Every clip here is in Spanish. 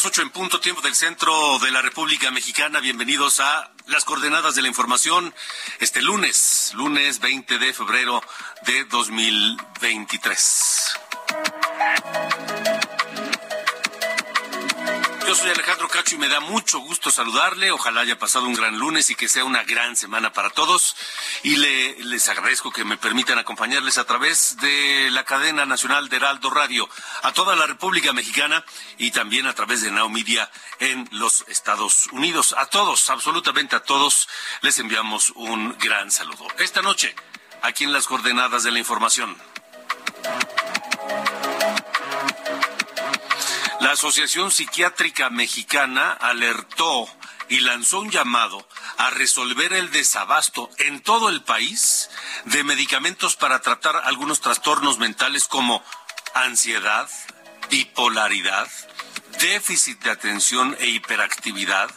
Las ocho en punto, tiempo del centro de la República Mexicana. Bienvenidos a las coordenadas de la información este lunes, lunes 20 de febrero de 2023. Yo soy Alejandro Cacho y me da mucho gusto saludarle. Ojalá haya pasado un gran lunes y que sea una gran semana para todos. Y le, les agradezco que me permitan acompañarles a través de la cadena nacional de Heraldo Radio a toda la República Mexicana y también a través de Now Media en los Estados Unidos. A todos, absolutamente a todos, les enviamos un gran saludo. Esta noche, aquí en las coordenadas de la información. La Asociación Psiquiátrica Mexicana alertó y lanzó un llamado a resolver el desabasto en todo el país de medicamentos para tratar algunos trastornos mentales como ansiedad, bipolaridad, déficit de atención e hiperactividad,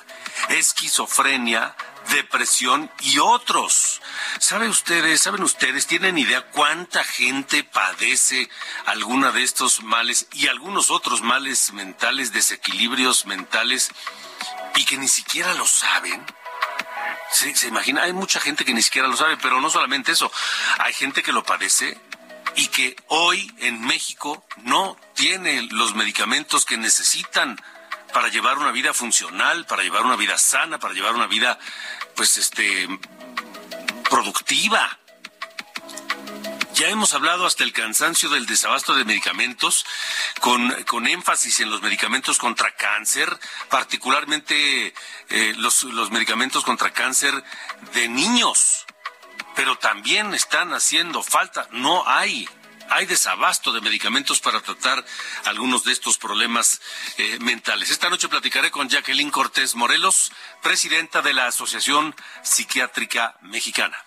esquizofrenia, depresión y otros. ¿Sabe ustedes, saben ustedes, tienen idea cuánta gente padece alguna de estos males y algunos otros males mentales, desequilibrios mentales y que ni siquiera lo saben? ¿Se, se imagina? Hay mucha gente que ni siquiera lo sabe, pero no solamente eso, hay gente que lo padece y que hoy en México no tiene los medicamentos que necesitan para llevar una vida funcional, para llevar una vida sana, para llevar una vida, pues, este, productiva. Ya hemos hablado hasta el cansancio del desabasto de medicamentos, con, con énfasis en los medicamentos contra cáncer, particularmente eh, los, los medicamentos contra cáncer de niños, pero también están haciendo falta, no hay hay desabasto de medicamentos para tratar algunos de estos problemas eh, mentales. Esta noche platicaré con Jacqueline Cortés Morelos, presidenta de la Asociación Psiquiátrica Mexicana.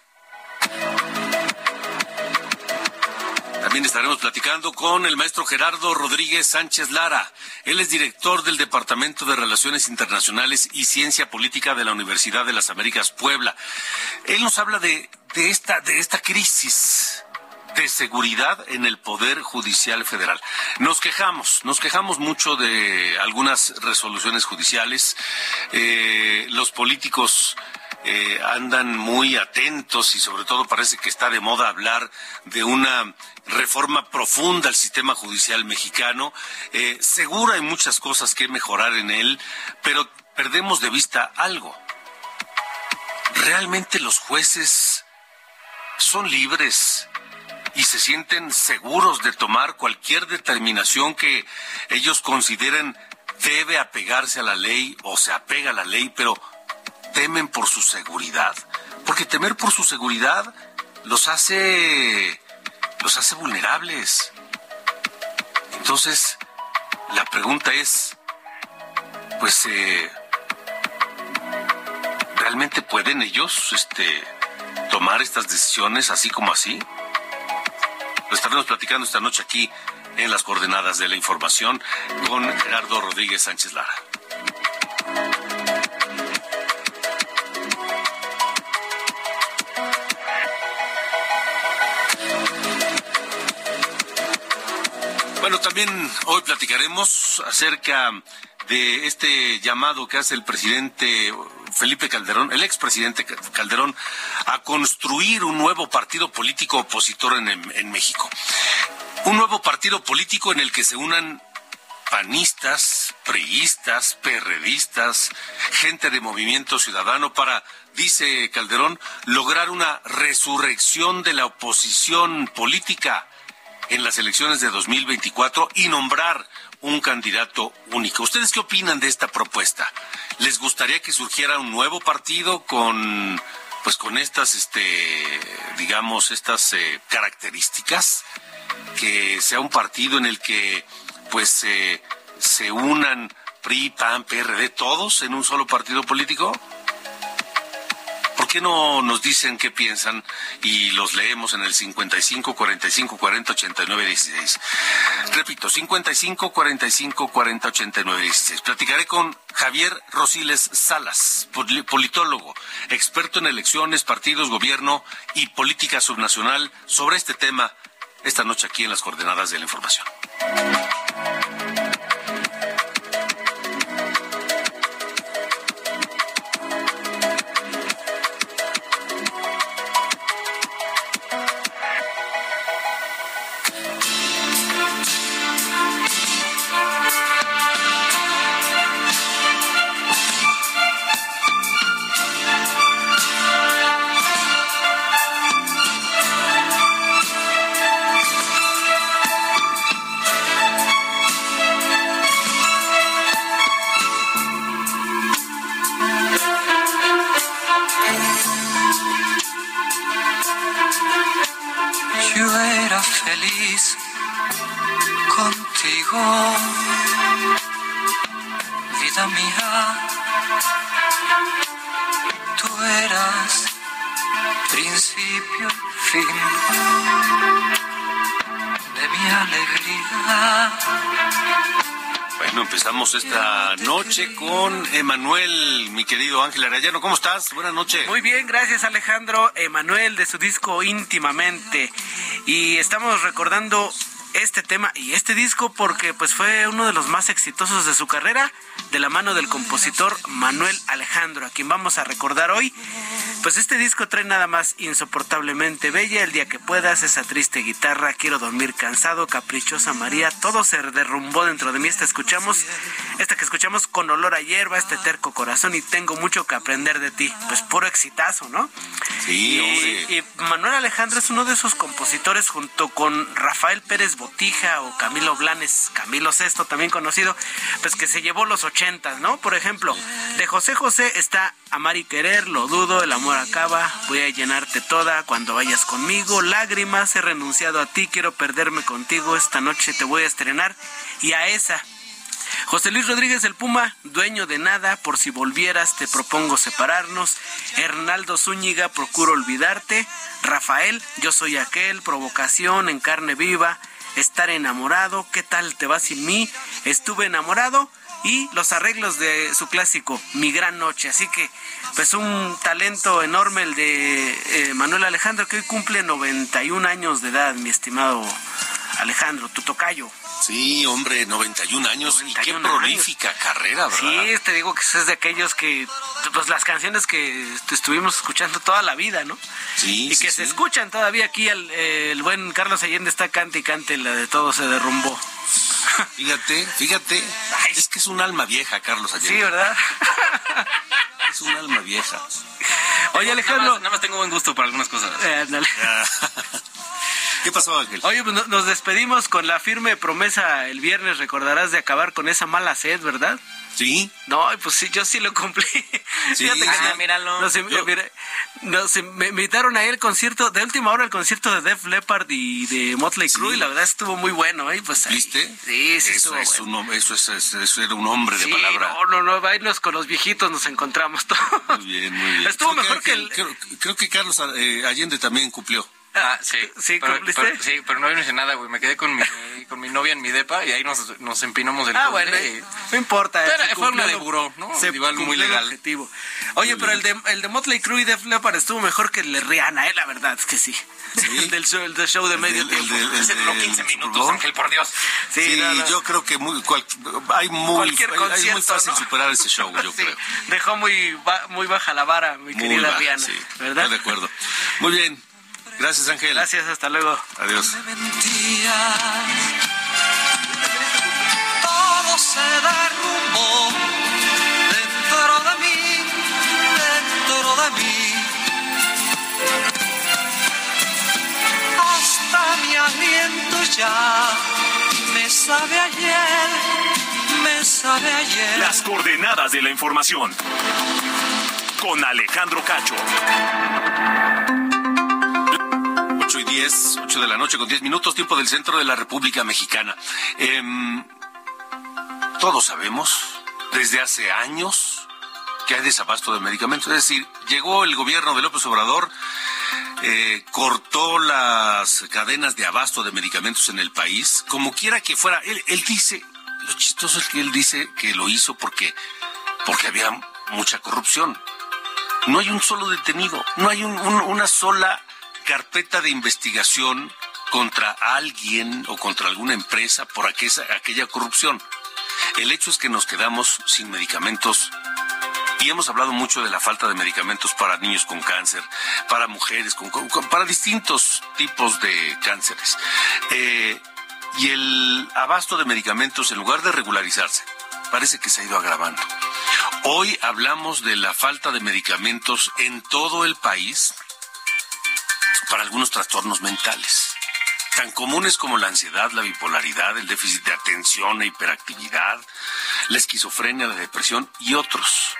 También estaremos platicando con el maestro Gerardo Rodríguez Sánchez Lara. Él es director del Departamento de Relaciones Internacionales y Ciencia Política de la Universidad de las Américas Puebla. Él nos habla de, de, esta, de esta crisis de seguridad en el Poder Judicial Federal. Nos quejamos, nos quejamos mucho de algunas resoluciones judiciales. Eh, los políticos eh, andan muy atentos y sobre todo parece que está de moda hablar de una reforma profunda al sistema judicial mexicano. Eh, seguro hay muchas cosas que mejorar en él, pero perdemos de vista algo. ¿Realmente los jueces son libres y se sienten seguros de tomar cualquier determinación que ellos consideren debe apegarse a la ley o se apega a la ley, pero temen por su seguridad? Porque temer por su seguridad los hace los hace vulnerables. Entonces, la pregunta es, pues, eh, ¿realmente pueden ellos este, tomar estas decisiones así como así? Lo estaremos platicando esta noche aquí en las coordenadas de la información con Gerardo Rodríguez Sánchez Lara. Bueno, también hoy platicaremos acerca de este llamado que hace el presidente Felipe Calderón, el expresidente Calderón, a construir un nuevo partido político opositor en, en México. Un nuevo partido político en el que se unan panistas, priistas, perredistas, gente de movimiento ciudadano para, dice Calderón, lograr una resurrección de la oposición política en las elecciones de 2024 y nombrar un candidato único. ¿Ustedes qué opinan de esta propuesta? ¿Les gustaría que surgiera un nuevo partido con pues con estas este digamos estas eh, características que sea un partido en el que pues eh, se unan PRI, PAN, PRD todos en un solo partido político? ¿Por qué no nos dicen qué piensan y los leemos en el 55 45 40 89 16? Repito, 55 45 40 89 16. Platicaré con Javier Rosiles Salas, politólogo, experto en elecciones, partidos, gobierno y política subnacional sobre este tema esta noche aquí en las coordenadas de la información. Esta noche con Emanuel, mi querido Ángel Arayano. ¿Cómo estás? Buenas noches. Muy bien, gracias Alejandro. Emanuel de su disco íntimamente. Y estamos recordando este tema y este disco porque pues fue uno de los más exitosos de su carrera de la mano del compositor Manuel Alejandro, a quien vamos a recordar hoy. Pues este disco trae nada más insoportablemente bella, el día que puedas, esa triste guitarra, quiero dormir cansado, caprichosa María, todo se derrumbó dentro de mí, esta escuchamos, esta que escuchamos con olor a hierba, este terco corazón y tengo mucho que aprender de ti, pues puro exitazo, ¿no? Sí, y, y Manuel Alejandro es uno de esos compositores junto con Rafael Pérez Botija o Camilo Blanes, Camilo Sesto también conocido, pues que se llevó los ochentas, ¿no? Por ejemplo, de José José está Amar y Querer, Lo Dudo, El Amor Acaba, Voy a llenarte toda cuando vayas conmigo, Lágrimas, He renunciado a ti, quiero perderme contigo, esta noche te voy a estrenar y a esa. José Luis Rodríguez el Puma, dueño de nada, por si volvieras te propongo separarnos. Hernaldo Zúñiga, procuro olvidarte. Rafael, yo soy aquel, provocación en carne viva estar enamorado, ¿qué tal te va sin mí? Estuve enamorado y los arreglos de su clásico, Mi Gran Noche. Así que, pues un talento enorme el de eh, Manuel Alejandro, que hoy cumple 91 años de edad, mi estimado Alejandro, tu tocayo. Sí, hombre, 91 años y qué prolífica carrera, ¿verdad? Sí, te digo que es de aquellos que, pues las canciones que estuvimos escuchando toda la vida, ¿no? Sí. Y que se escuchan todavía aquí, el, buen Carlos Allende está cante y cante, la de todo se derrumbó. Fíjate, fíjate, es que es un alma vieja, Carlos Allende. Sí, ¿verdad? es un alma vieja. Oye, Alejandro. Nada más, tengo buen gusto para algunas cosas. Eh, ¿Qué pasó, Ángel? Oye, pues nos despedimos con la firme promesa el viernes, recordarás de acabar con esa mala sed, ¿verdad? Sí. No, pues sí, yo sí lo cumplí. Sí. Fíjate que ah, míralo. Nos, me invitaron a ir al concierto, de última hora el concierto de Def Leppard y de Motley Crue, y la verdad estuvo muy bueno, ¿eh? Pues, ¿Viste? Sí, sí, eso estuvo es bueno. un, eso, es, eso era un hombre de palabra. No, no, no, bailos con los viejitos nos encontramos todos. Muy bien, muy bien. Estuvo mejor que el... Creo, creo, que Carlos eh, Allende también cumplió. Ah, sí. ¿Sí, pero, cumpliste? pero- sí, pero no hice nada, güey. Me quedé con mi, con mi novia en mi depa y ahí nos, nos empinamos el Ah, bueno, y- no importa. Pero se fue una de buró, ¿no? Se Igual muy el legal. objetivo. Oye, pero el de, el de Motley Crue y Def Leppard estuvo mejor que el de Rihanna, ¿eh? La verdad es que sí. El del show, el del show de medio El- el tiempo. del- el Ese duró del 15 Super minutos. Ángel, por Dios. Sí, Sí, no, no. yo creo que muy, cual- hay muy, Cualquier hay- hay muy concierto, fácil ¿no? superar ese show, yo Sí, creo. dejó muy, ba- muy baja la vara, mi Muy querida baja, Rihanna. sí, ¿Verdad? estoy de acuerdo. Muy bien. Gracias, Ángel. Gracias, hasta luego. Adiós. todo se derrumbó dentro de mí, dentro de mí. Hasta mi aliento ya me sabe ayer, me sabe ayer. Las coordenadas de la información. Con Alejandro Cacho. 8 y 10, 8 de la noche con 10 minutos, tiempo del centro de la República Mexicana. Em, todos sabemos, desde hace años, que hay desabasto de medicamentos. Es decir, llegó el gobierno de López Obrador, eh, cortó las cadenas de abasto de medicamentos en el país, como quiera que fuera. Él, él dice, lo chistoso es que él dice que lo hizo porque, porque había mucha corrupción. No hay un solo detenido, no hay un- un- una sola carpeta de investigación contra alguien o contra alguna empresa por aquella, aquella corrupción. El hecho es que nos quedamos sin medicamentos y hemos hablado mucho de la falta de medicamentos para niños con cáncer, para mujeres, con, con- para distintos tipos de cánceres. Eh, y el abasto de medicamentos, en lugar de regularizarse, parece que se ha ido agravando. Hoy hablamos de la falta de medicamentos en todo el país para algunos trastornos mentales, tan comunes como la ansiedad, la bipolaridad, el déficit de atención e hiperactividad, la esquizofrenia, la depresión y otros.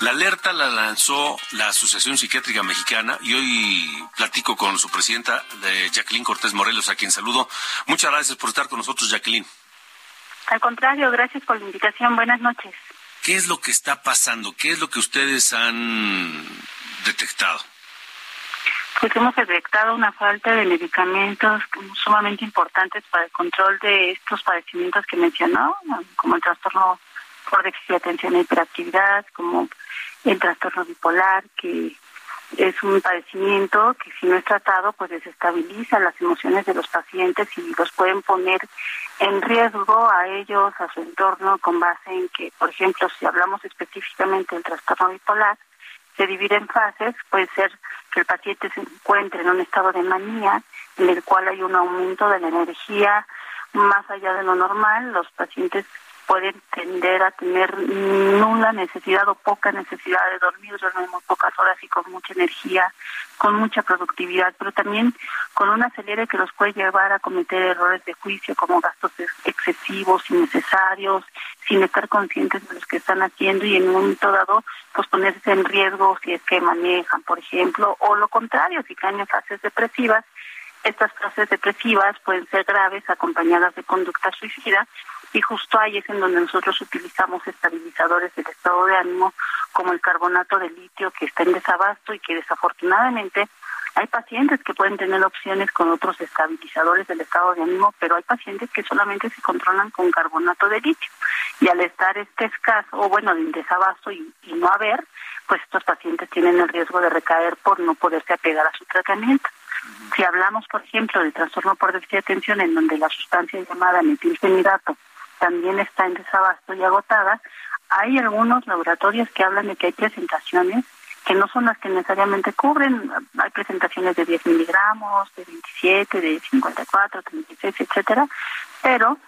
La alerta la lanzó la Asociación Psiquiátrica Mexicana y hoy platico con su presidenta, de Jacqueline Cortés Morelos, a quien saludo. Muchas gracias por estar con nosotros, Jacqueline. Al contrario, gracias por la invitación. Buenas noches. ¿Qué es lo que está pasando? ¿Qué es lo que ustedes han detectado? Pues hemos detectado una falta de medicamentos sumamente importantes para el control de estos padecimientos que mencionó, como el trastorno por déficit de atención e hiperactividad, como el trastorno bipolar, que es un padecimiento que si no es tratado, pues desestabiliza las emociones de los pacientes y los pueden poner en riesgo a ellos, a su entorno, con base en que, por ejemplo, si hablamos específicamente del trastorno bipolar, se divide en fases, puede ser que el paciente se encuentre en un estado de manía, en el cual hay un aumento de la energía más allá de lo normal, los pacientes pueden tender a tener nula necesidad o poca necesidad de dormir, duermen pocas horas y con mucha energía, con mucha productividad, pero también con un acelere que los puede llevar a cometer errores de juicio como gastos ex- excesivos, innecesarios, sin estar conscientes de los que están haciendo y en un momento dado pues ponerse en riesgo si es que manejan, por ejemplo, o lo contrario, si caen en fases depresivas, estas fases depresivas pueden ser graves acompañadas de conducta suicida y justo ahí es en donde nosotros utilizamos estabilizadores del estado de ánimo como el carbonato de litio que está en desabasto y que desafortunadamente hay pacientes que pueden tener opciones con otros estabilizadores del estado de ánimo, pero hay pacientes que solamente se controlan con carbonato de litio. Y al estar este escaso, o bueno, en desabasto y, y no haber, pues estos pacientes tienen el riesgo de recaer por no poderse apegar a su tratamiento. Si hablamos, por ejemplo, del trastorno por déficit de atención, en donde la sustancia llamada metilfenidato también está en desabasto y agotada, hay algunos laboratorios que hablan de que hay presentaciones que no son las que necesariamente cubren. Hay presentaciones de 10 miligramos, de 27, de 54, 36, etcétera, pero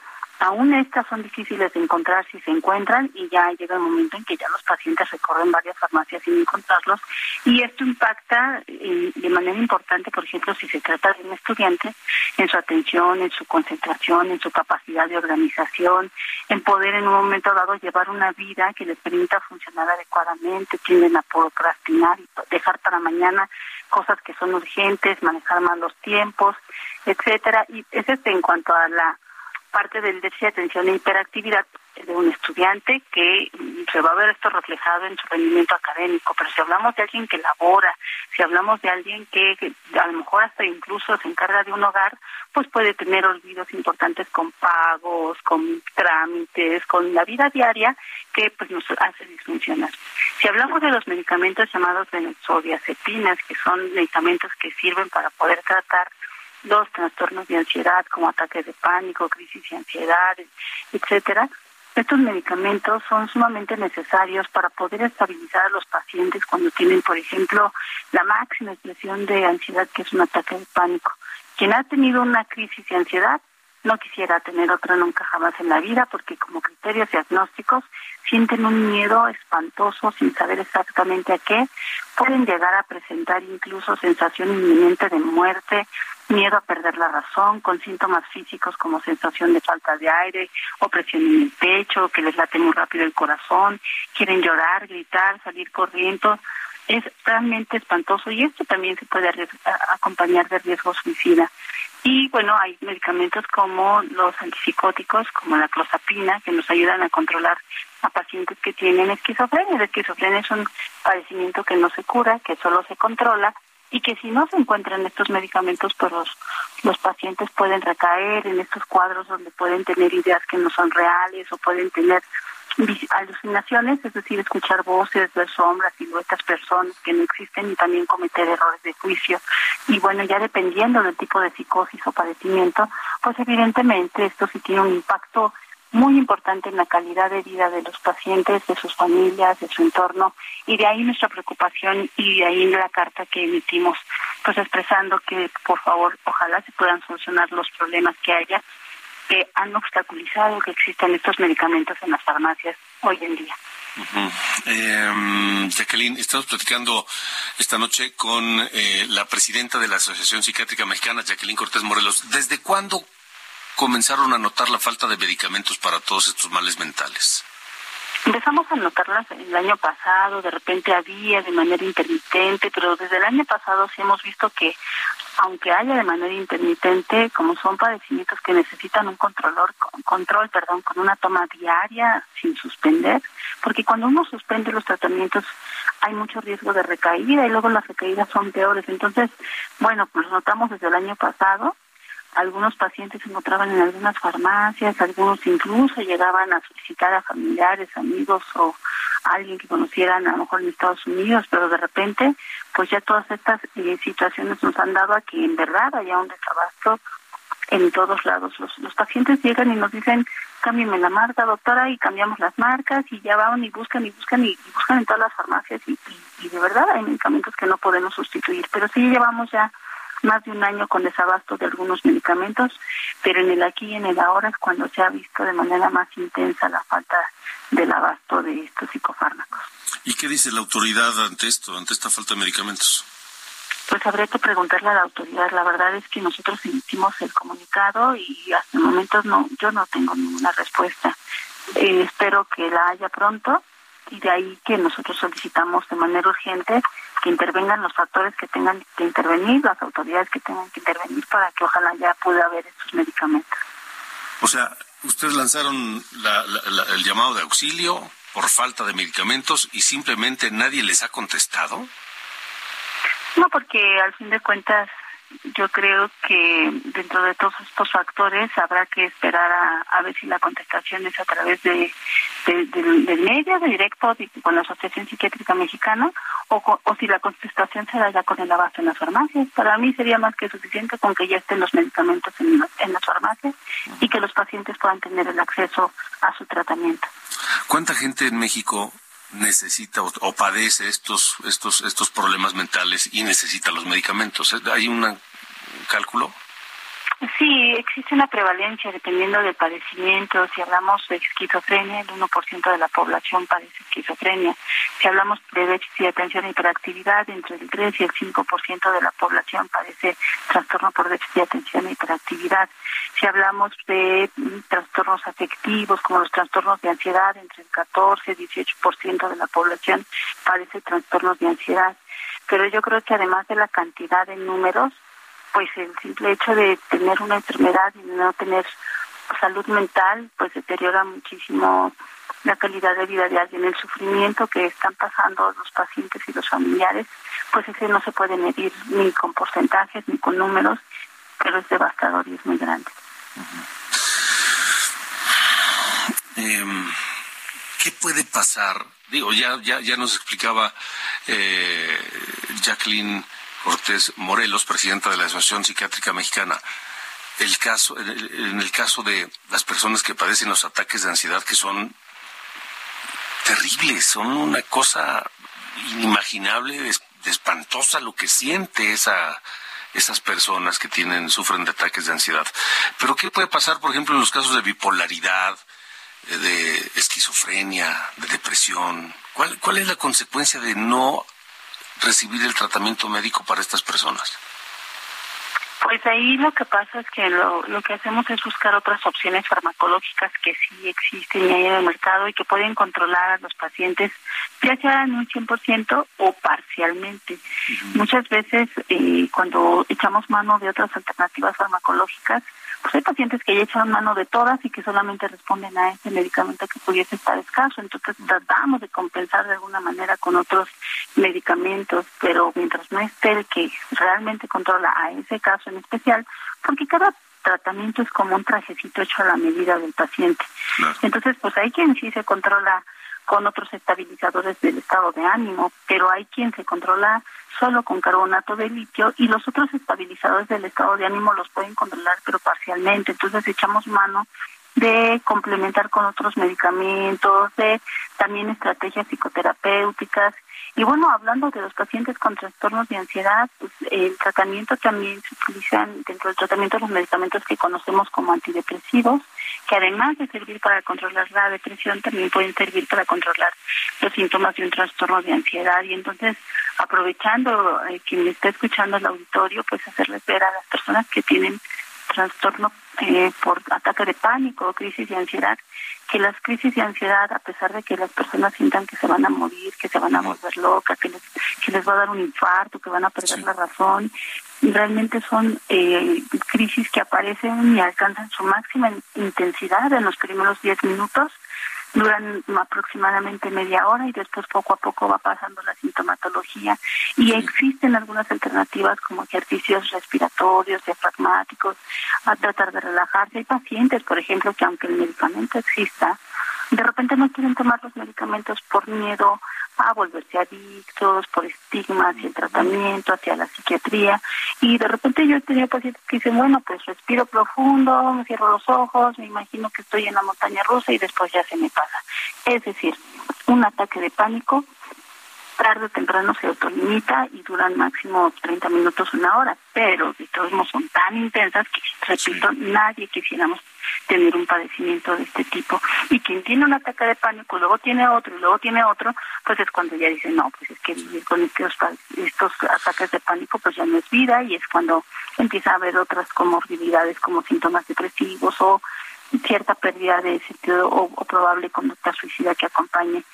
aún estas son difíciles de encontrar si se encuentran y ya llega el momento en que ya los pacientes recorren varias farmacias sin encontrarlos y esto impacta eh, de manera importante, por ejemplo, si se trata de un estudiante, en su atención, en su concentración, en su capacidad de organización, en poder en un momento dado llevar una vida que les permita funcionar adecuadamente, tienden a procrastinar y dejar para mañana cosas que son urgentes, manejar mal los tiempos, etcétera. Y es este en cuanto a la parte del déficit de atención e hiperactividad de un estudiante que mm, se va a ver esto reflejado en su rendimiento académico, pero si hablamos de alguien que labora, si hablamos de alguien que, a lo mejor hasta incluso se encarga de un hogar, pues puede tener olvidos importantes con pagos, con trámites, con la vida diaria que pues nos hace disfuncionar. Si hablamos de los medicamentos llamados benzodiazepinas, que son medicamentos que sirven para poder tratar los trastornos de ansiedad como ataques de pánico, crisis de ansiedad, etcétera, estos medicamentos son sumamente necesarios para poder estabilizar a los pacientes cuando tienen, por ejemplo, la máxima expresión de ansiedad, que es un ataque de pánico. Quien ha tenido una crisis de ansiedad no quisiera tener otra nunca jamás en la vida porque como criterios diagnósticos sienten un miedo espantoso sin saber exactamente a qué, pueden llegar a presentar incluso sensación inminente de muerte, miedo a perder la razón, con síntomas físicos como sensación de falta de aire, opresión en el pecho, que les late muy rápido el corazón, quieren llorar, gritar, salir corriendo. Es realmente espantoso y esto también se puede acompañar de riesgo suicida. Y bueno, hay medicamentos como los antipsicóticos, como la clozapina, que nos ayudan a controlar a pacientes que tienen esquizofrenia. La esquizofrenia es un padecimiento que no se cura, que solo se controla y que si no se encuentran estos medicamentos, pues los, los pacientes pueden recaer en estos cuadros donde pueden tener ideas que no son reales o pueden tener alucinaciones, es decir, escuchar voces, ver sombras, siluetas, personas que no existen y también cometer errores de juicio. Y bueno, ya dependiendo del tipo de psicosis o padecimiento, pues evidentemente esto sí tiene un impacto muy importante en la calidad de vida de los pacientes, de sus familias, de su entorno, y de ahí nuestra preocupación y de ahí la carta que emitimos, pues expresando que por favor ojalá se puedan solucionar los problemas que haya que han obstaculizado que existan estos medicamentos en las farmacias hoy en día. Em, Jacqueline, estamos platicando esta noche con eh, la presidenta de la Asociación Psiquiátrica Mexicana, Jacqueline Cortés Morelos. ¿Desde cuándo comenzaron a notar la falta de medicamentos para todos estos males mentales? Empezamos a notarlas el año pasado, de repente había de manera intermitente, pero desde el año pasado sí hemos visto que aunque haya de manera intermitente, como son padecimientos que necesitan un controlor, control, perdón, con una toma diaria sin suspender, porque cuando uno suspende los tratamientos hay mucho riesgo de recaída y luego las recaídas son peores. Entonces, bueno, pues notamos desde el año pasado algunos pacientes se encontraban en algunas farmacias, algunos incluso llegaban a solicitar a familiares, amigos o alguien que conocieran a lo mejor en Estados Unidos, pero de repente, pues ya todas estas eh, situaciones nos han dado a que en verdad haya un desabasto en todos lados. Los, los pacientes llegan y nos dicen, cámbiame la marca, doctora, y cambiamos las marcas, y ya van y buscan y buscan y, buscan en todas las farmacias, y, y de verdad hay medicamentos que no podemos sustituir, pero sí llevamos ya más de un año con desabasto de algunos medicamentos, pero en el aquí y en el ahora es cuando se ha visto de manera más intensa la falta del abasto de estos psicofármacos. ¿Y qué dice la autoridad ante esto, ante esta falta de medicamentos? Pues habría que preguntarle a la autoridad. La verdad es que nosotros emitimos el comunicado y hasta el momento no, yo no tengo ninguna respuesta. Eh, espero que la haya pronto y de ahí que nosotros solicitamos de manera urgente que intervengan los factores que tengan que intervenir, las autoridades que tengan que intervenir para que ojalá ya pueda haber estos medicamentos. O sea, ustedes lanzaron el llamado de auxilio por falta de medicamentos y simplemente nadie les ha contestado. No, porque al fin de cuentas yo creo que dentro de todos estos factores habrá que esperar a, ver si la contestación es a través de, del medio, de directo con la Asociación Psiquiátrica Mexicana, o, o si la contestación se da ya con el abasto en las farmacias. Para mí sería más que suficiente con que ya estén los medicamentos en, en las farmacias y que los pacientes puedan tener el acceso a su tratamiento. ¿Cuánta gente en México necesita o, padece estos, estos, estos problemas mentales y necesita los medicamentos. ¿Hay un cálculo? Sí, existe una prevalencia dependiendo del padecimiento. Si hablamos de esquizofrenia, el 1% de la población padece esquizofrenia. Si hablamos de déficit de atención e hiperactividad, entre el 3 y el 5% de la población padece trastorno por déficit de atención e hiperactividad. Si hablamos de mm, trastornos afectivos, como los trastornos de ansiedad, entre el 14 y 18% de la población padece trastornos de ansiedad. Pero yo creo que además de la cantidad de números, pues el simple hecho de tener una enfermedad y no tener salud mental, pues deteriora muchísimo la calidad de vida de alguien, el sufrimiento que están pasando los pacientes y los familiares, pues ese no se puede medir ni con porcentajes ni con números, pero es devastador y es muy grande. Em, ¿Qué puede pasar? Digo, ya, ya, ya nos explicaba eh, Jacqueline Cortés Morelos, presidenta de la Asociación Psiquiátrica Mexicana, el caso, en el caso de las personas que padecen los ataques de ansiedad que son terribles, son una cosa inimaginable, espantosa lo que siente esa esas personas que tienen sufren de ataques de ansiedad. Pero qué puede pasar, por ejemplo, en los casos de bipolaridad, eh, de esquizofrenia, de depresión? ¿Cuál, cuál es la consecuencia de no recibir el tratamiento médico para estas personas? Pues ahí lo que pasa es que lo, lo que hacemos es buscar otras opciones farmacológicas que sí existen y hay en el mercado y que pueden controlar a los pacientes, ya sea en un 100% o parcialmente. Muchas veces eh, cuando echamos mano de otras alternativas farmacológicas, pues hay pacientes que ya echan mano de todas y que solamente responden a ese medicamento que pudiese estar escaso. Entonces tratamos de compensar de alguna manera con otros medicamentos, pero mientras no esté el que realmente controla a ese caso en especial, porque cada tratamiento es como un trajecito hecho a la medida del paciente. Entonces, pues hay quien sí se controla con otros estabilizadores del estado de ánimo, pero hay quien se controla solo con carbonato de litio y los otros estabilizadores del estado de ánimo los pueden controlar pero parcialmente. Entonces echamos mano de complementar con otros medicamentos, de también estrategias psicoterapéuticas. Y bueno, hablando de los pacientes con trastornos de ansiedad, pues el tratamiento también se utilizan dentro del tratamiento los medicamentos que conocemos como antidepresivos, que además de servir para controlar la depresión, también pueden servir para controlar los síntomas de un trastorno de ansiedad. Y entonces, aprovechando eh, quien está escuchando el auditorio, pues hacerles ver a las personas que tienen trastorno eh, por ataque de pánico o crisis de ansiedad, que las crisis de ansiedad, a pesar de que las personas sientan que se van a morir, que se van a volver locas, que les, que les va a dar un infarto, que van a perder la razón, realmente son eh, crisis que aparecen y alcanzan su máxima intensidad en los primeros 10 minutos duran aproximadamente media hora y después poco a poco va pasando la sintomatología y existen algunas alternativas como ejercicios respiratorios, diafragmáticos, a tratar de relajarse. Hay pacientes, por ejemplo, que aunque el medicamento exista, de repente no quieren tomar los medicamentos por miedo a volverse adictos, por estigmas y el tratamiento, hacia la psiquiatría. Y de repente yo he tenido pacientes que dicen, bueno, pues respiro profundo, me cierro los ojos, me imagino que estoy en la montaña rusa y después ya se me pasa. Es decir, un ataque de pánico tarde o temprano se autolimita y duran máximo 30 minutos, una hora, pero de todos modos son tan intensas que, repito, nadie quisiéramos tener un padecimiento de este tipo. Y quien tiene un ataque de pánico, luego tiene otro y luego tiene otro, pues es cuando ya dice, no, pues es que vivir con estos, estos ataques de pánico pues ya no es vida y es cuando empieza a haber otras comorbilidades como síntomas depresivos o cierta pérdida de sentido o, o probable conducta suicida que acompañe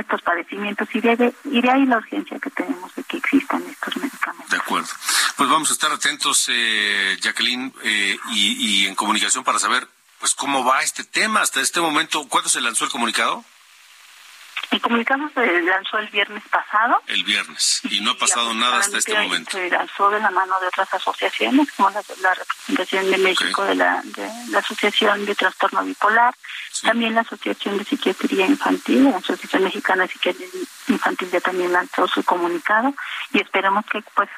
estos padecimientos y, de ahí la urgencia que tenemos de que existan estos medicamentos. De acuerdo. Pues vamos a estar atentos, eh, Jacqueline, eh, y, y en comunicación para saber pues cómo va este tema hasta este momento. ¿Cuándo se lanzó el comunicado? El comunicado se lanzó el viernes pasado. El viernes. Y no ha pasado nada hasta este momento. Se lanzó de la mano de otras asociaciones, como la, representación de México de, la, de la Asociación de Trastorno Bipolar, también la Asociación de Psiquiatría Infantil, la Asociación Mexicana de Psiquiatría Infantil ya también lanzó su comunicado y esperamos que pues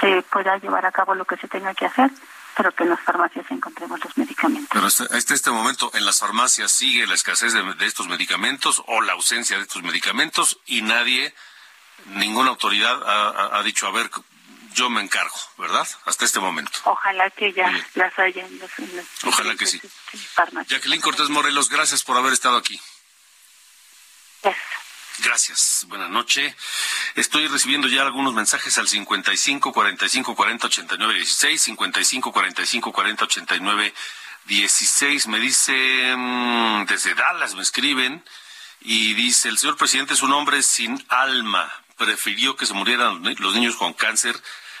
se pueda llevar a cabo lo que se tenga que hacer pero que en las farmacias encontremos los medicamentos. Pero hasta, este momento en las farmacias sigue la escasez de, estos medicamentos o la ausencia de estos medicamentos y nadie, ninguna autoridad ha, dicho, a ver, yo me encargo, ¿verdad? Hasta este momento. Ojalá que ya las haya en los, Ojalá que sí. Jacqueline Cortés Morelos, gracias por haber estado aquí. Gracias. Gracias. Buenas noches. Estoy recibiendo ya algunos mensajes al 55 45 40 89 16, 55 45 40 89 16. Me dice mm, desde Dallas me escriben y dice el señor presidente es un hombre sin alma. Prefirió que se murieran los niños con cáncer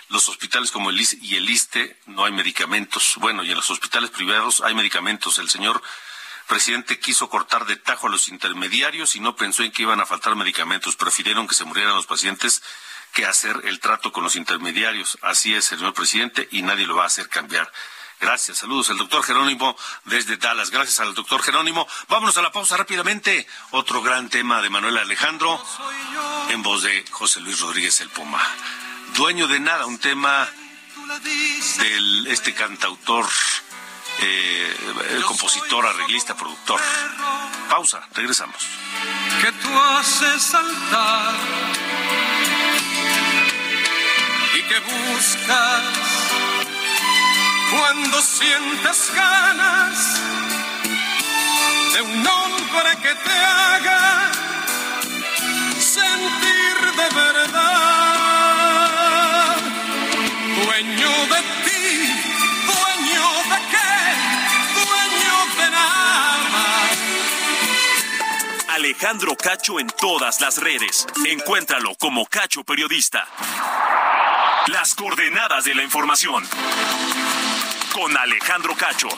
los hospitales como el y el ISTE no hay medicamentos. Bueno, y en los hospitales privados hay medicamentos. El señor presidente quiso cortar de tajo a los intermediarios y no pensó en que iban a faltar medicamentos. Prefirieron que se murieran los pacientes que hacer el trato con los intermediarios. Así es, señor presidente, y nadie lo va a hacer cambiar. Gracias, saludos. El doctor Jerónimo desde Dallas. Gracias al doctor Jerónimo. Vámonos a la pausa rápidamente. Otro gran tema de Manuel Alejandro en voz de José Luis Rodríguez el Puma. Dueño de nada, un tema de este cantautor, eh, compositor, arreglista, productor. Pausa, regresamos. Que tú haces saltar y que buscas cuando sientes ganas de un hombre que te haga sentir Alejandro Cacho en todas las redes. Encuéntralo como Cacho Periodista. Las coordenadas de la información con Alejandro Cacho.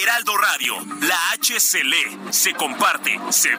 Heraldo Radio, la H se lee, se comparte, se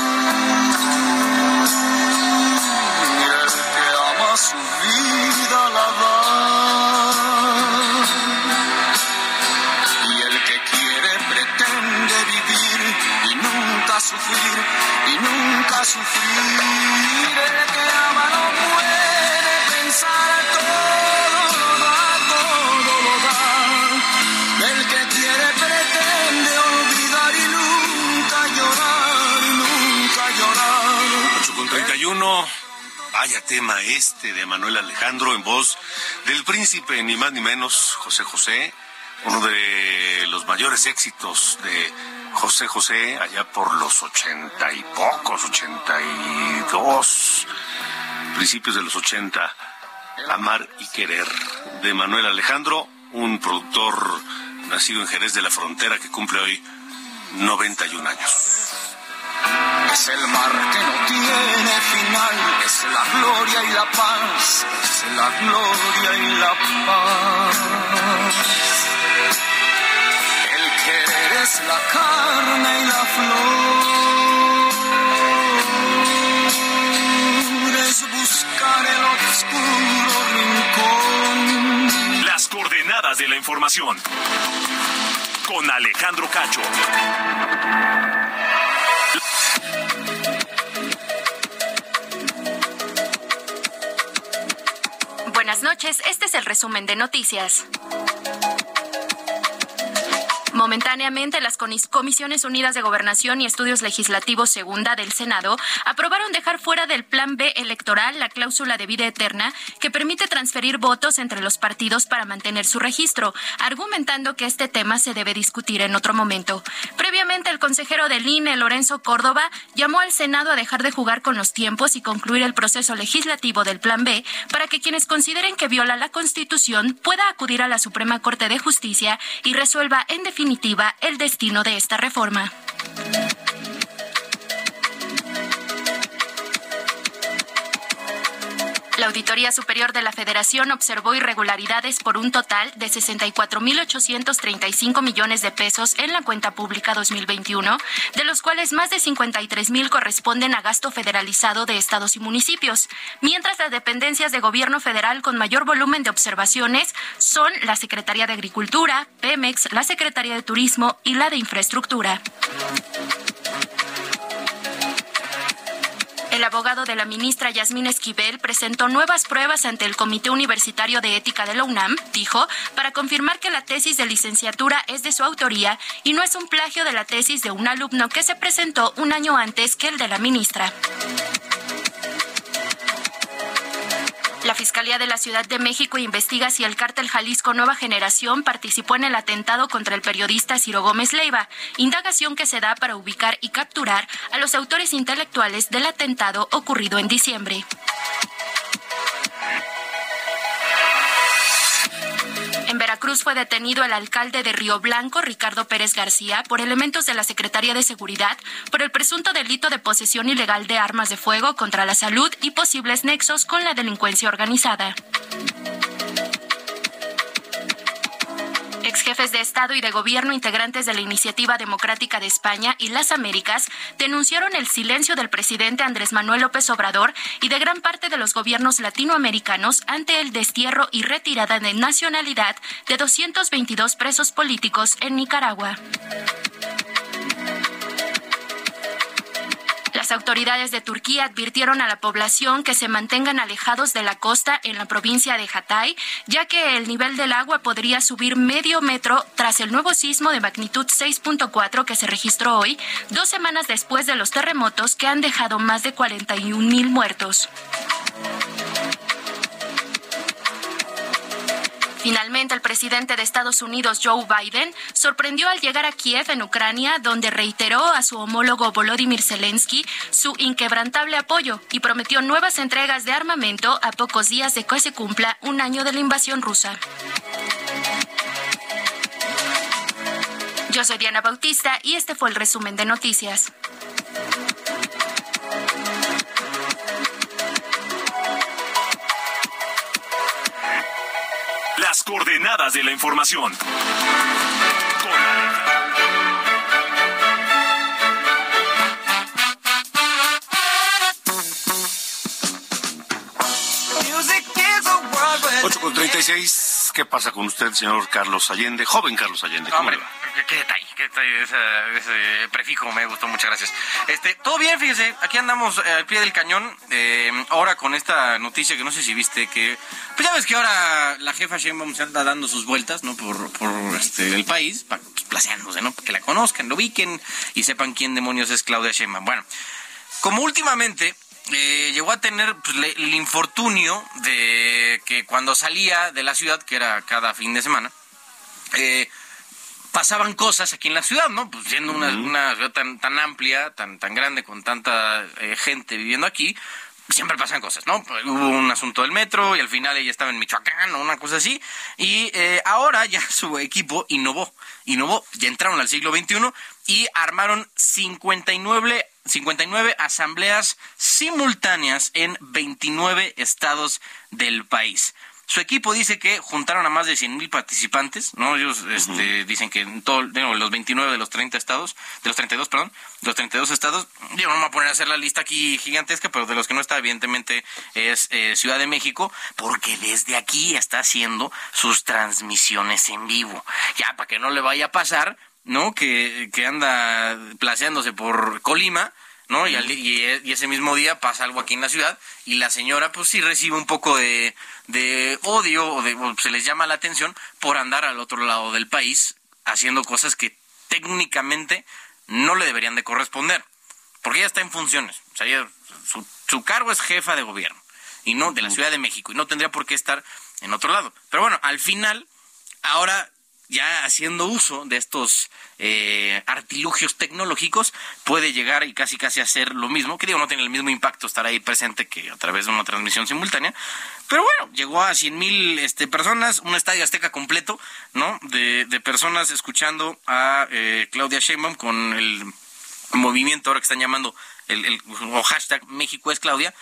Su vida la da. Y el que quiere pretende vivir y nunca sufrir, y nunca sufrir. El que ama no puede pensar todo lo todo lo da. El que quiere pretende olvidar y nunca llorar, y nunca llorar. 8 con 31. Vaya tema este de Manuel Alejandro en voz del príncipe, ni más ni menos, José José, uno de los mayores éxitos de José José allá por los ochenta y pocos, ochenta y dos, principios de los ochenta, Amar y Querer, de Manuel Alejandro, un productor nacido en Jerez de la Frontera que cumple hoy 91 años. Es el mar que no tiene final, es la gloria y la paz, es la gloria y la paz. El querer es la carne y la flor, es buscar el oscuro rincón. Las coordenadas de la información. Con Alejandro Cacho. Buenas noches, este es el resumen de noticias. Momentáneamente, las Comisiones Unidas de Gobernación y Estudios Legislativos Segunda del Senado aprobaron dejar fuera del Plan B electoral la cláusula de vida eterna que permite transferir votos entre los partidos para mantener su registro, argumentando que este tema se debe discutir en otro momento. Previamente, el consejero del INE, Lorenzo Córdoba, llamó al Senado a dejar de jugar con los tiempos y concluir el proceso legislativo del Plan B para que quienes consideren que viola la Constitución pueda acudir a la Suprema Corte de Justicia y resuelva en definitiva el destino de esta reforma. Auditoría Superior de la Federación observó irregularidades por un total de 64.835 millones de pesos en la cuenta pública 2021, de los cuales más de 53.000 corresponden a gasto federalizado de estados y municipios, mientras las dependencias de gobierno federal con mayor volumen de observaciones son la Secretaría de Agricultura, Pemex, la Secretaría de Turismo y la de Infraestructura. El abogado de la ministra Yasmín Esquivel presentó nuevas pruebas ante el Comité Universitario de Ética de la UNAM, dijo, para confirmar que la tesis de licenciatura es de su autoría y no es un plagio de la tesis de un alumno que se presentó un año antes que el de la ministra. La Fiscalía de la Ciudad de México investiga si el cártel Jalisco Nueva Generación participó en el atentado contra el periodista Ciro Gómez Leiva, indagación que se da para ubicar y capturar a los autores intelectuales del atentado ocurrido en diciembre. Veracruz fue detenido el alcalde de Río Blanco, Ricardo Pérez García, por elementos de la Secretaría de Seguridad por el presunto delito de posesión ilegal de armas de fuego contra la salud y posibles nexos con la delincuencia organizada. Jefes de Estado y de Gobierno integrantes de la Iniciativa Democrática de España y las Américas denunciaron el silencio del presidente Andrés Manuel López Obrador y de gran parte de los gobiernos latinoamericanos ante el destierro y retirada de nacionalidad de 222 presos políticos en Nicaragua. Las autoridades de Turquía advirtieron a la población que se mantengan alejados de la costa en la provincia de Hatay, ya que el nivel del agua podría subir medio metro tras el nuevo sismo de magnitud 6.4 que se registró hoy, dos semanas después de los terremotos que han dejado más de 41 mil muertos. Finalmente, el presidente de Estados Unidos, Joe Biden, sorprendió al llegar a Kiev, en Ucrania, donde reiteró a su homólogo Volodymyr Zelensky su inquebrantable apoyo y prometió nuevas entregas de armamento a pocos días de que se cumpla un año de la invasión rusa. Yo soy Diana Bautista y este fue el resumen de noticias. De la información. Con 8 con 36. ¿Qué pasa con usted, señor Carlos Allende? Joven Carlos Allende. ¿cómo Hombre, le va? qué, qué detalle, qué detalle, ese, ese prefijo me gustó, muchas gracias. Este, todo bien, fíjese, aquí andamos eh, al pie del cañón, eh, ahora con esta noticia que no sé si viste, que, pues ya ves que ahora la jefa Sheinbaum se anda dando sus vueltas, ¿no? Por, por este, el país, pa- pues, placeándose, ¿no? Para que la conozcan, lo ubiquen y sepan quién demonios es Claudia Sheinbaum. Bueno, como últimamente eh, llegó a tener pues, le- el infortunio de que cuando salía de la ciudad, que era cada fin de semana, eh, pasaban cosas aquí en la ciudad, ¿no? Pues siendo una, una ciudad tan, tan amplia, tan, tan grande, con tanta eh, gente viviendo aquí, siempre pasan cosas, ¿no? Hubo un asunto del metro y al final ella estaba en Michoacán o una cosa así. Y eh, ahora ya su equipo innovó, innovó, ya entraron al siglo XXI y armaron 59, 59 asambleas simultáneas en 29 estados del país. Su equipo dice que juntaron a más de 100 mil participantes, ¿no? Ellos este, dicen que en todo, los 29 de los 30 estados, de los 32, perdón, de los 32 estados, yo no me voy a poner a hacer la lista aquí gigantesca, pero de los que no está, evidentemente, es eh, Ciudad de México, porque desde aquí está haciendo sus transmisiones en vivo. Ya, para que no le vaya a pasar, ¿no? Que, que anda placeándose por Colima, ¿no? Y, al- y, y ese mismo día pasa algo aquí en la ciudad y la señora pues sí recibe un poco de, de odio o, de, o se les llama la atención por andar al otro lado del país haciendo cosas que técnicamente no le deberían de corresponder, porque ella está en funciones, o sea, su, su cargo es jefa de gobierno y no de la Ciudad de México y no tendría por qué estar en otro lado. Pero bueno, al final, ahora ya haciendo uso de estos eh, artilugios tecnológicos, puede llegar y casi casi hacer lo mismo, que digo, no tiene el mismo impacto estar ahí presente que a través de una transmisión simultánea, pero bueno, llegó a 100 mil este, personas, un estadio azteca completo, ¿no? De, de personas escuchando a eh, Claudia Sheinbaum con el movimiento ahora que están llamando el, el o hashtag México es Claudia,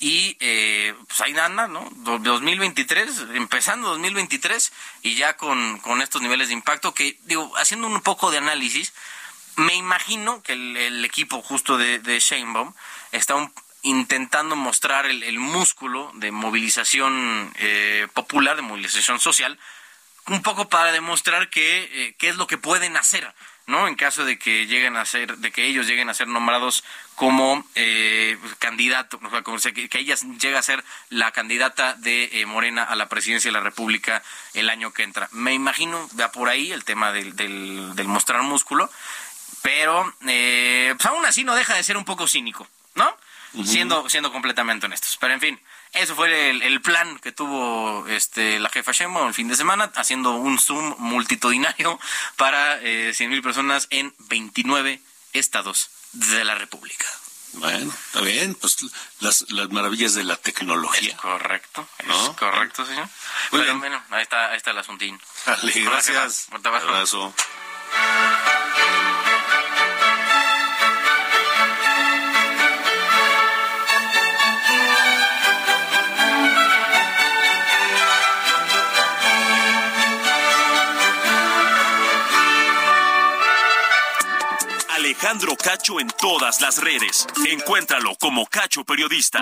y eh, pues ahí anda, ¿no? 2023, empezando 2023 y ya con, con estos niveles de impacto que, digo, haciendo un poco de análisis, me imagino que el, equipo justo de, de Sheinbaum está intentando mostrar el, músculo de movilización eh, popular, de movilización social, un poco para demostrar que, eh, qué es lo que pueden hacer ¿no? En caso de que lleguen a ser, de que ellos lleguen a ser nombrados como eh, candidato, que, que ella llegue a ser la candidata de eh, Morena a la presidencia de la República el año que entra. Me imagino, va por ahí el tema del, del, mostrar músculo, pero eh, pues aún así no deja de ser un poco cínico, ¿no? siendo, siendo completamente honestos. Pero en fin, eso fue el, plan que tuvo este, la jefa Shemo el fin de semana, haciendo un Zoom multitudinario para eh, 100.000 personas en 29 estados de la República. Bueno, está bien, pues las, las maravillas de la tecnología. correcto, es correcto, señor. Bueno, bueno, ahí está, ahí está el asuntín. gracias. Un abrazo. Alejandro Cacho en todas las redes. Encuéntralo como Cacho Periodista.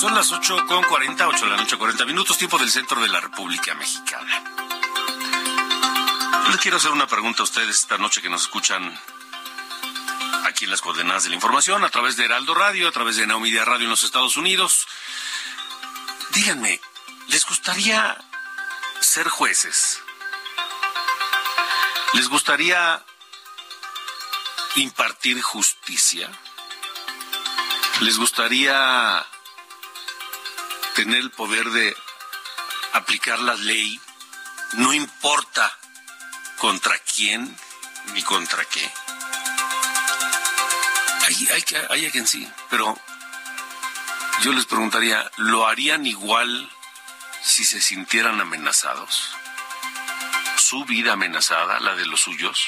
Son las 8 con 40, 8 de la noche, 40 minutos, tiempo del centro de la República Mexicana. Yo les quiero hacer una pregunta a ustedes esta noche que nos escuchan aquí en las coordenadas de la información, a través de Heraldo Radio, a través de Naomedia Radio en los Estados Unidos. Díganme, ¿les gustaría ser jueces? ¿Les gustaría impartir justicia? ¿Les gustaría tener el poder de aplicar la ley? No importa contra quién ni contra qué. Hay, hay, hay quien sí, pero yo les preguntaría, ¿lo harían igual si se sintieran amenazados? Su vida amenazada, la de los suyos?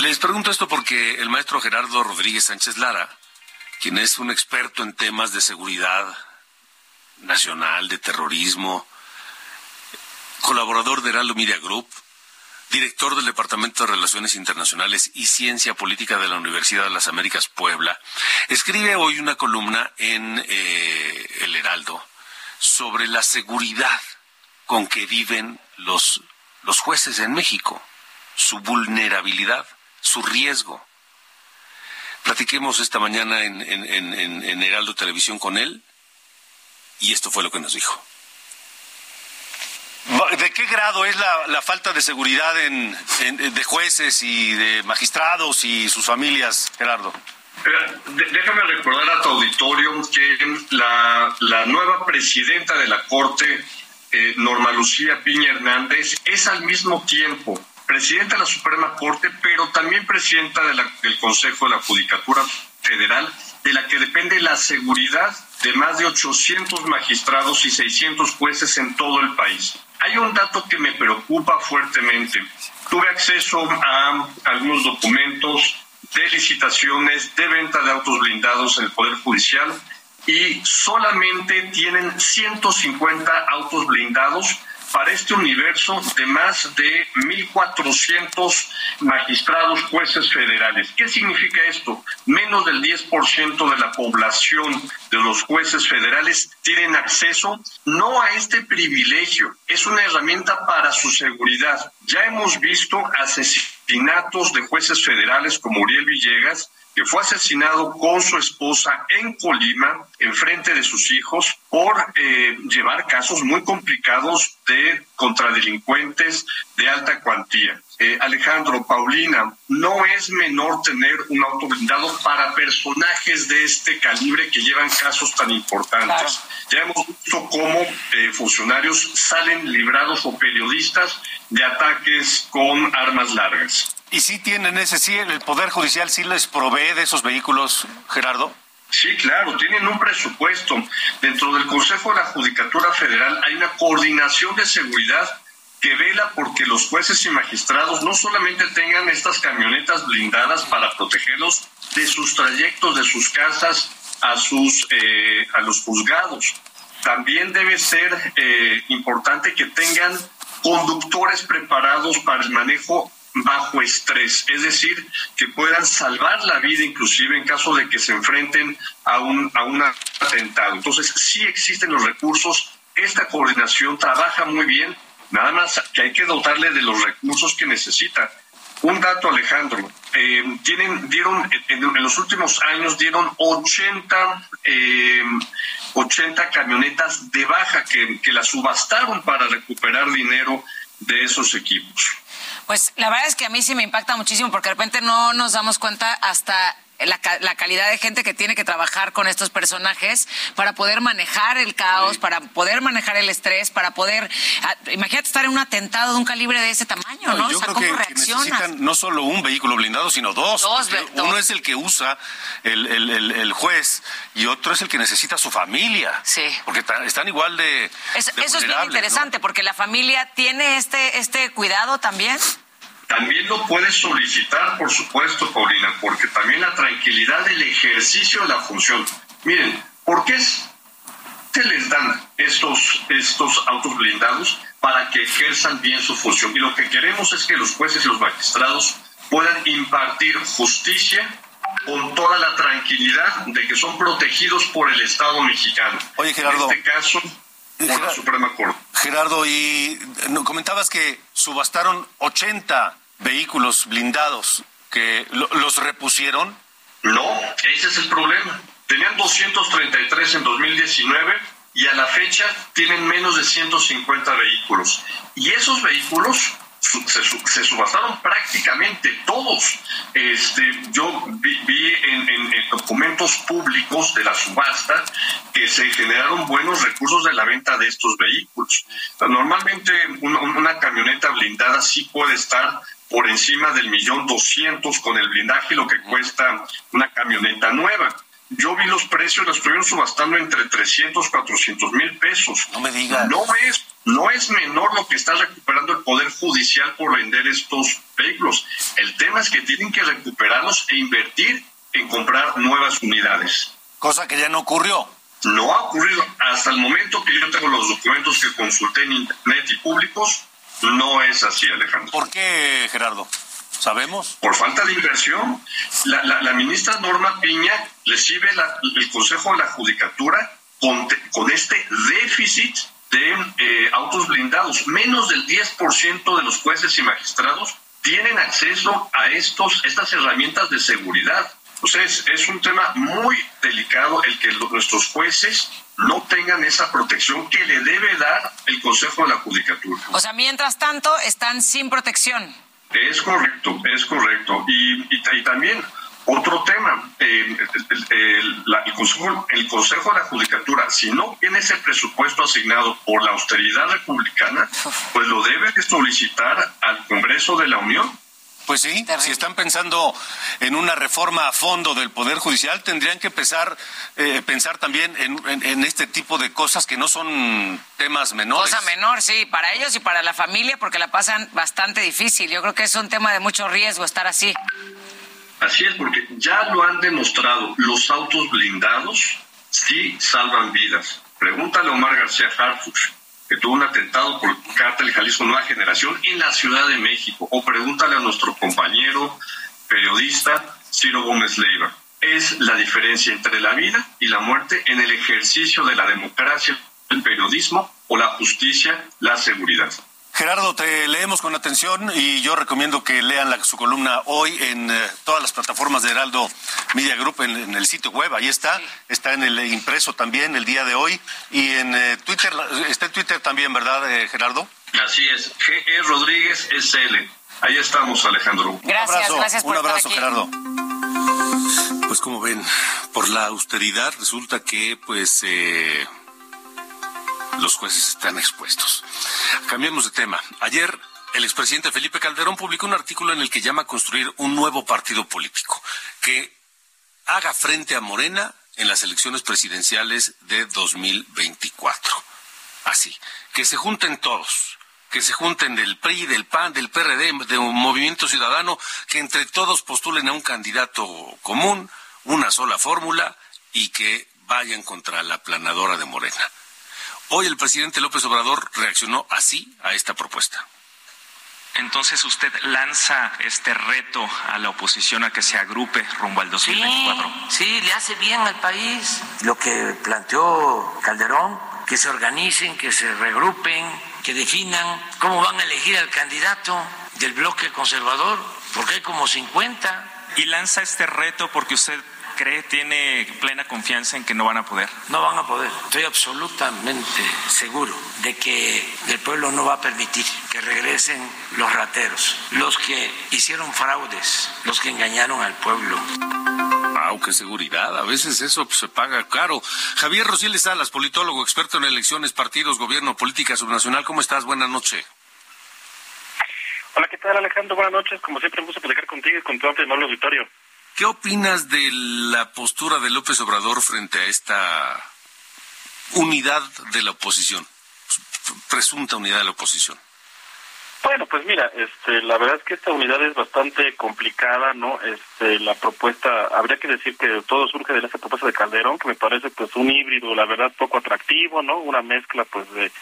Les pregunto esto porque el maestro Gerardo Rodríguez Sánchez Lara, quien es un experto en temas de seguridad nacional, de terrorismo, colaborador de Heraldo Media Group, director del Departamento de Relaciones Internacionales y Ciencia Política de la Universidad de las Américas Puebla, escribe hoy una columna en eh, El Heraldo sobre la seguridad con que viven los, los jueces en México, su vulnerabilidad, su riesgo. Platiquemos esta mañana en, en, Heraldo Televisión con él y esto fue lo que nos dijo. ¿De qué grado es la, la falta de seguridad en, de jueces y de magistrados y sus familias, Gerardo? Déjame recordar a tu auditorio que la, la nueva presidenta de la Corte eh, Norma Lucía Piña Hernández es al mismo tiempo presidenta de la Suprema Corte, pero también presidenta del Consejo de la Judicatura Federal, de la que depende la seguridad de más de 800 magistrados y 600 jueces en todo el país. Hay un dato que me preocupa fuertemente. Tuve acceso a algunos documentos de licitaciones, de venta de autos blindados en el Poder Judicial y solamente tienen 150 autos blindados para este universo de más de 1.400 magistrados, jueces federales. ¿Qué significa esto? Menos del 10% de la población de los jueces federales tienen acceso no a este privilegio, es una herramienta para su seguridad. Ya hemos visto asesinatos de jueces federales como Uriel Villegas, que fue asesinado con su esposa en Colima, enfrente de sus hijos, por eh, llevar casos muy complicados de contradelincuentes de alta cuantía. Eh, Alejandro, Paulina, no es menor tener un auto blindado para personajes de este calibre que llevan casos tan importantes. Ya hemos visto cómo eh, funcionarios salen librados o periodistas de ataques con armas largas. ¿Y si tienen ese, sí, el Poder Judicial sí les provee de esos vehículos, Gerardo? Sí, claro, tienen un presupuesto. Dentro del Consejo de la Judicatura Federal hay una coordinación de seguridad que vela porque los jueces y magistrados no solamente tengan estas camionetas blindadas para protegerlos de sus trayectos, de sus casas a, sus, eh, a los juzgados. También debe ser eh, importante que tengan conductores preparados para el manejo bajo estrés, es decir, que puedan salvar la vida inclusive en caso de que se enfrenten a un, a un atentado. Entonces, sí existen los recursos, esta coordinación trabaja muy bien, nada más que hay que dotarle de los recursos que necesita. Un dato, Alejandro, eh, tienen, dieron, en, los últimos años dieron 80, 80 eh, camionetas de baja que, que las subastaron para recuperar dinero de esos equipos. Pues la verdad es que a mí sí me impacta muchísimo porque de repente no nos damos cuenta hasta la, la, calidad de gente que tiene que trabajar con estos personajes para poder manejar el caos, para poder manejar el estrés, para poder... Ah, imagínate estar en un atentado de un calibre de ese tamaño, ¿no? o sea, ¿cómo necesitan no solo un vehículo blindado, sino dos. dos, Uno es el que usa el, el, el, juez y otro es el que necesita su familia. Sí. Porque están igual de... eso es bien interesante, porque la familia tiene este, este cuidado también. También lo puedes solicitar, por supuesto, Paulina, porque también la tranquilidad del ejercicio de la función. Miren, ¿por qué se les dan estos, estos autos blindados? Para que ejerzan bien su función. Y lo que queremos es que los jueces y los magistrados puedan impartir justicia con toda la tranquilidad de que son protegidos por el Estado mexicano. Oye, Gerardo. En este caso, por la Suprema Corte. Gerardo, y comentabas que subastaron 80 vehículos blindados que los repusieron. No, ese es el problema. Tenían 233 en 2019 y a la fecha tienen menos de 150 vehículos. Y esos vehículos se, subastaron prácticamente todos. Este, yo vi, en, documentos públicos de la subasta que se generaron buenos recursos de la venta de estos vehículos. Normalmente una, camioneta blindada sí puede estar por encima del millón doscientos con el blindaje, lo que cuesta una camioneta nueva. Yo vi los precios, los estuvieron subastando entre 300, 400 mil pesos. No me digas. No es no es menor lo que está recuperando el Poder Judicial por vender estos vehículos. El tema es que tienen que recuperarlos e invertir en comprar nuevas unidades. Cosa que ya no ocurrió. No ha ocurrido. Hasta el momento que yo tengo los documentos que consulté en Internet y públicos, no es así, Alejandro. ¿Por qué, Gerardo? ¿Sabemos? Por falta de inversión. La, ministra Norma Piña recibe el Consejo de la Judicatura con, con este déficit de eh, autos blindados. Menos del 10% de los jueces y magistrados tienen acceso a estos, estas herramientas de seguridad. O sea, es, un tema muy delicado el que nuestros jueces no tengan esa protección que le debe dar el Consejo de la Judicatura. O sea, mientras tanto, están sin protección. Es correcto, es correcto. Y, y también otro tema, eh, el, consejo, el Consejo de la Judicatura, si no tiene ese presupuesto asignado por la austeridad republicana, pues lo debe solicitar al Congreso de la Unión. Pues sí, si están pensando en una reforma a fondo del Poder Judicial, tendrían que empezar, eh, pensar también en, en, este tipo de cosas que no son temas menores. Cosa menor, sí, para ellos y para la familia, porque la pasan bastante difícil. Yo creo que es un tema de mucho riesgo estar así. Así es, porque ya lo han demostrado, los autos blindados sí salvan vidas. Pregúntale a Omar García Harfuch, que tuvo un atentado por el cártel Jalisco Nueva Generación en la Ciudad de México, o pregúntale a nuestro compañero periodista Ciro Gómez Leiva. Es la diferencia entre la vida y la muerte en el ejercicio de la democracia, el periodismo o la justicia, la seguridad. Gerardo, te leemos con atención y yo recomiendo que lean la, su columna hoy en eh, todas las plataformas de Heraldo Media Group, en, el sitio web, ahí está, está en el impreso también el día de hoy y en eh, Twitter, está en Twitter también, ¿verdad, eh, Gerardo? Así es, GE Rodríguez SL. Ahí estamos, Alejandro. Gracias, un abrazo, gracias por Un abrazo, Gerardo. Pues como ven, por la austeridad resulta que pues los jueces están expuestos. Cambiemos de tema. Ayer el expresidente Felipe Calderón publicó un artículo en el que llama a construir un nuevo partido político que haga frente a Morena en las elecciones presidenciales de 2024. Así, que se junten todos, que se junten del PRI, del PAN, del PRD, de un movimiento ciudadano, que entre todos postulen a un candidato común, una sola fórmula y que vayan contra la planadora de Morena. Hoy el presidente López Obrador reaccionó así a esta propuesta. Entonces usted lanza este reto a la oposición a que se agrupe rumbo al 2024. Sí, sí, le hace bien al país lo que planteó Calderón, que se organicen, que se regrupen, que definan cómo van a elegir al candidato del bloque conservador, porque hay como 50. Y lanza este reto porque usted cree, tiene plena confianza en que no van a poder? No van a poder. Estoy absolutamente seguro de que el pueblo no va a permitir que regresen los rateros, los que hicieron fraudes, los que engañaron al pueblo. Wow, qué seguridad. A veces eso se paga caro. Javier Rosiles Salas, politólogo, experto en elecciones, partidos, gobierno, política subnacional. ¿Cómo estás? Buenas noches. Hola, ¿qué tal Alejandro? Buenas noches. Como siempre, un gusto platicar contigo y con tu amplio auditorio. ¿Qué opinas de la postura de López Obrador frente a esta unidad de la oposición, presunta unidad de la oposición? Bueno, pues mira, este, la verdad es que esta unidad es bastante complicada, ¿no? Este, la propuesta, habría que decir que todo surge de esa propuesta de Calderón, que me parece pues un híbrido, la verdad, poco atractivo, ¿no? Una mezcla pues de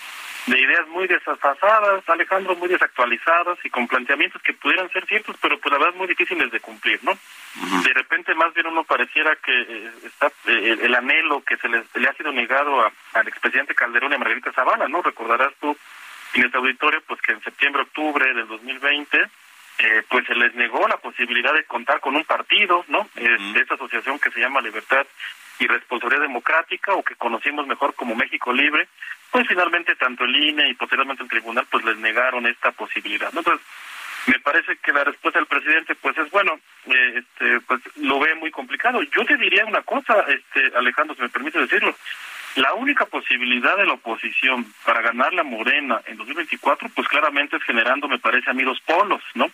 de ideas muy desfasadas, Alejandro, muy desactualizadas y con planteamientos que pudieran ser ciertos, pero pues la verdad muy difíciles de cumplir, ¿no? De repente más bien uno pareciera que eh, está eh, el, anhelo que se le, ha sido negado al expresidente Calderón y a Margarita Zavala, ¿no? Recordarás tú en este auditorio pues que en septiembre, octubre del 2020 eh, pues se les negó la posibilidad de contar con un partido, ¿no? de esta asociación que se llama Libertad y Responsabilidad Democrática o que conocimos mejor como México Libre, pues finalmente tanto el INE y posteriormente el tribunal pues les negaron esta posibilidad. Entonces, me parece que la respuesta del presidente pues es bueno, eh, este, pues lo ve muy complicado. Yo te diría una cosa, este Alejandro, si me permite decirlo. La única posibilidad de la oposición para ganar la Morena en 2024, pues claramente es generando, me parece a mí, dos polos, ¿no?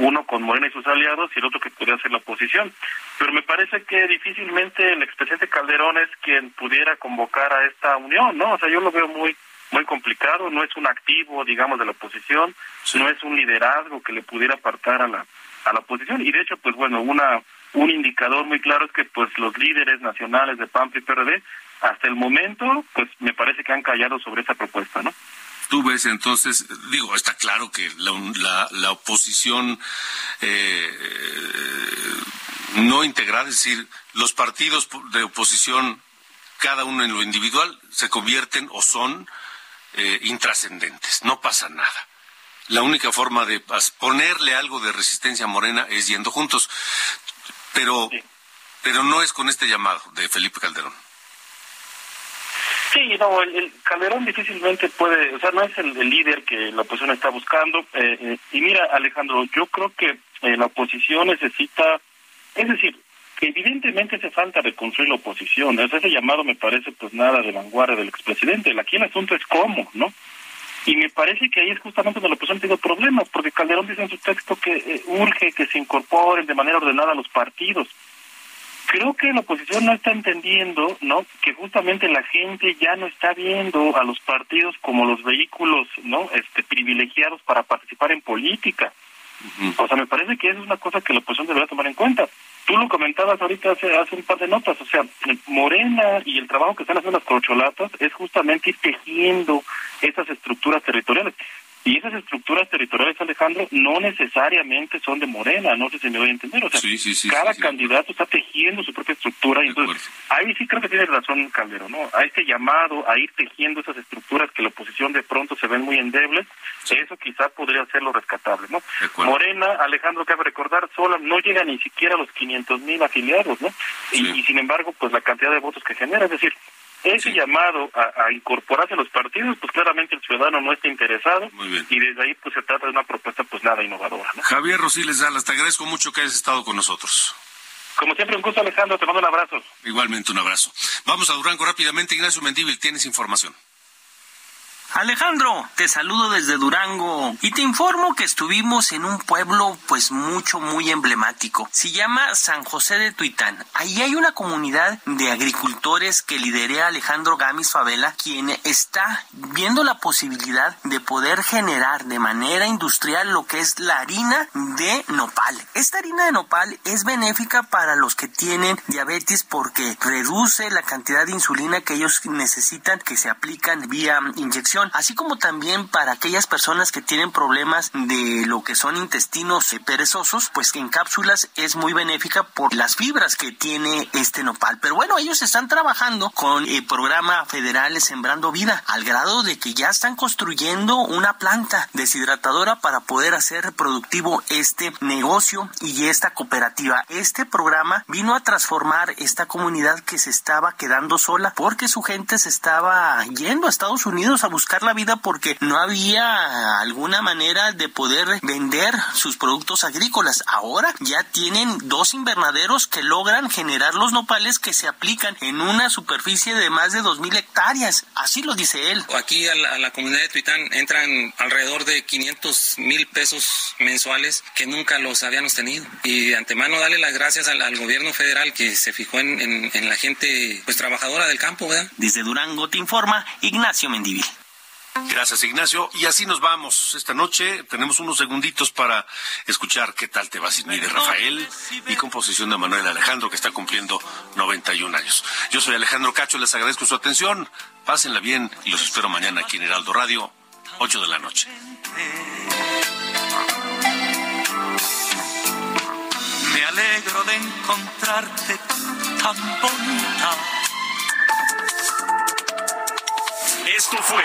Uno con Morena y sus aliados y el otro que podría ser la oposición. Pero me parece que difícilmente el expresidente Calderón es quien pudiera convocar a esta unión, ¿no? O sea, yo lo veo muy muy complicado, no es un activo, digamos, de la oposición, no es un liderazgo que le pudiera apartar a la a la oposición y de hecho, pues bueno, una un indicador muy claro es que pues los líderes nacionales de PAN y PRD hasta el momento, pues me parece que han callado sobre esa propuesta, ¿no? Tú ves entonces, digo, está claro que la, la, oposición eh, no integrada, es decir, los partidos de oposición, cada uno en lo individual, se convierten o son eh, intrascendentes, no pasa nada. La única forma de ponerle algo de resistencia a Morena es yendo juntos, pero, pero no es con este llamado de Felipe Calderón. Sí, no, el, Calderón difícilmente puede, o sea, no es el, líder que la oposición está buscando. Eh, eh, y mira, Alejandro, yo creo que eh, la oposición necesita, es decir, que evidentemente hace falta reconstruir la oposición. ese llamado me parece pues nada de vanguardia del expresidente. Aquí el asunto es cómo, ¿no? Y me parece que ahí es justamente donde la oposición tiene problemas, porque Calderón dice en su texto que urge que se incorporen de manera ordenada los partidos creo que la oposición no está entendiendo, ¿no? Que justamente la gente ya no está viendo a los partidos como los vehículos, ¿no? Este privilegiados para participar en política. O sea, me parece que eso es una cosa que la oposición debería tomar en cuenta. Tú lo comentabas ahorita hace, hace un par de notas, o sea, Morena y el trabajo que están haciendo las corcholatas es justamente ir tejiendo esas estructuras territoriales. Y esas estructuras territoriales, Alejandro, no necesariamente son de Morena, no sé si me voy a entender. O sea, cada candidato está tejiendo su propia estructura y entonces ahí sí creo que tiene razón Calderón, ¿no? A este llamado a ir tejiendo esas estructuras que la oposición de pronto se ven muy endebles, eso quizá podría ser lo rescatable, ¿no? Morena, Alejandro, cabe recordar, sola no llega ni siquiera a los 500 mil afiliados, ¿no? y sin embargo, pues la cantidad de votos que genera, es decir, ese llamado a, incorporarse a los partidos, pues claramente el ciudadano no está interesado y desde ahí pues se trata de una propuesta pues nada innovadora. Javier Rosiles Salas, te agradezco mucho que hayas estado con nosotros. Como siempre, un gusto Alejandro, te mando un abrazo. Igualmente un abrazo. Vamos a Durango rápidamente, Ignacio Mendíbil, tienes información. Alejandro, te saludo desde Durango y te informo que estuvimos en un pueblo pues mucho muy emblemático. Se llama San José de Tuitán. Ahí hay una comunidad de agricultores que lidera Alejandro Gamis Favela, quien está viendo la posibilidad de poder generar de manera industrial lo que es la harina de nopal. Esta harina de nopal es benéfica para los que tienen diabetes porque reduce la cantidad de insulina que ellos necesitan que se aplican vía inyección así como también para aquellas personas que tienen problemas de lo que son intestinos perezosos, pues en cápsulas es muy benéfica por las fibras que tiene este nopal. Pero bueno, ellos están trabajando con el programa federal Sembrando Vida, al grado de que ya están construyendo una planta deshidratadora para poder hacer productivo este negocio y esta cooperativa. Este programa vino a transformar esta comunidad que se estaba quedando sola porque su gente se estaba yendo a Estados Unidos a buscar la vida porque no había alguna manera de poder vender sus productos agrícolas. Ahora ya tienen dos invernaderos que logran generar los nopales que se aplican en una superficie de más de 2.000 hectáreas. Así lo dice él. Aquí a la, comunidad de Tuitán entran alrededor de 500 mil pesos mensuales que nunca los habíamos tenido. Y de antemano darle las gracias al, gobierno federal que se fijó en, en, la gente pues trabajadora del campo, ¿verdad? Desde Durango te informa Ignacio Mendivil. Gracias, Ignacio. Y así nos vamos esta noche. Tenemos unos segunditos para escuchar qué tal te va sin mí de Rafael y composición de Manuel Alejandro, que está cumpliendo 91 años. Yo soy Alejandro Cacho, les agradezco su atención. Pásenla bien y los espero mañana aquí en Heraldo Radio, 8 de la noche. Me alegro de encontrarte tan bonita. Esto fue